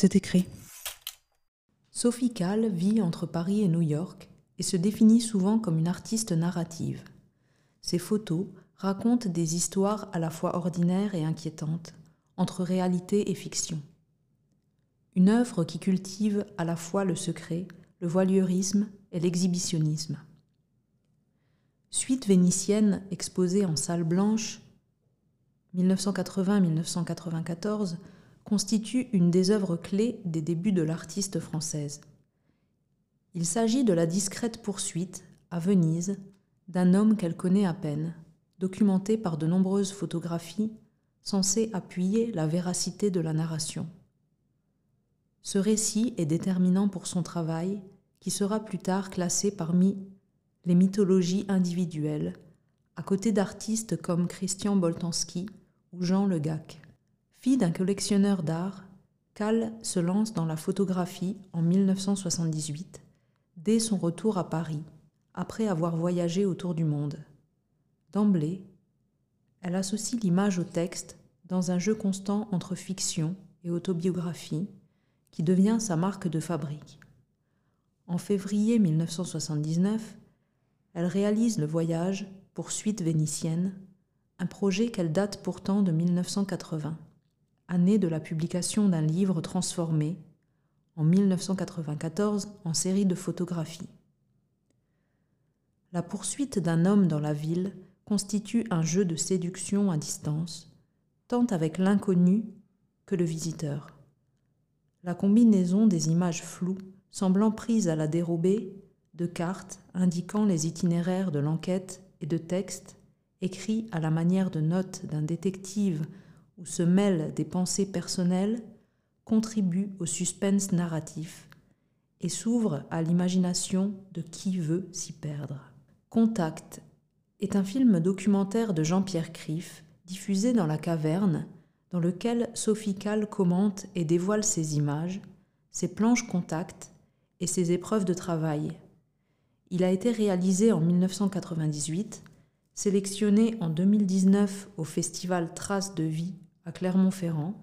C'est écrit. Sophie Kahl vit entre Paris et New York et se définit souvent comme une artiste narrative. Ses photos racontent des histoires à la fois ordinaires et inquiétantes, entre réalité et fiction. Une œuvre qui cultive à la fois le secret, le voyeurisme et l'exhibitionnisme. Suite vénitienne exposée en salle blanche 1980-1994 constitue une des œuvres clés des débuts de l'artiste française. Il s'agit de la discrète poursuite, à Venise, d'un homme qu'elle connaît à peine, documentée par de nombreuses photographies censées appuyer la véracité de la narration. Ce récit est déterminant pour son travail, qui sera plus tard classé parmi les mythologies individuelles, à côté d'artistes comme Christian Boltanski ou Jean Le Gac. Fille d'un collectionneur d'art, Cal se lance dans la photographie en 1978, dès son retour à Paris, après avoir voyagé autour du monde. D'emblée, elle associe l'image au texte dans un jeu constant entre fiction et autobiographie qui devient sa marque de fabrique. En février 1979, elle réalise le voyage Poursuite vénitienne, un projet qu'elle date pourtant de 1980, année de la publication d'un livre transformé, en 1994, en série de photographies. La poursuite d'un homme dans la ville constitue un jeu de séduction à distance, tant avec l'inconnu que le visiteur. La combinaison des images floues, semblant prises à la dérobée, de cartes indiquant les itinéraires de l'enquête et de textes écrits à la manière de notes d'un détective où se mêlent des pensées personnelles, contribue au suspense narratif et s'ouvre à l'imagination de qui veut s'y perdre. Contact est un film documentaire de Jean-Pierre Criff diffusé dans la caverne dans lequel Sophie Kahl commente et dévoile ses images, ses planches contact et ses épreuves de travail. Il a été réalisé en 1998, sélectionné en 2019 au festival Traces de vie à Clermont-Ferrand.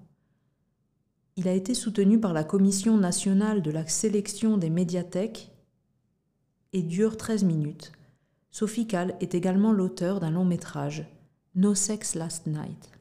Il a été soutenu par la Commission nationale de la sélection des médiathèques et dure 13 minutes. Sophie Kahl est également l'auteur d'un long métrage, No Sex Last Night.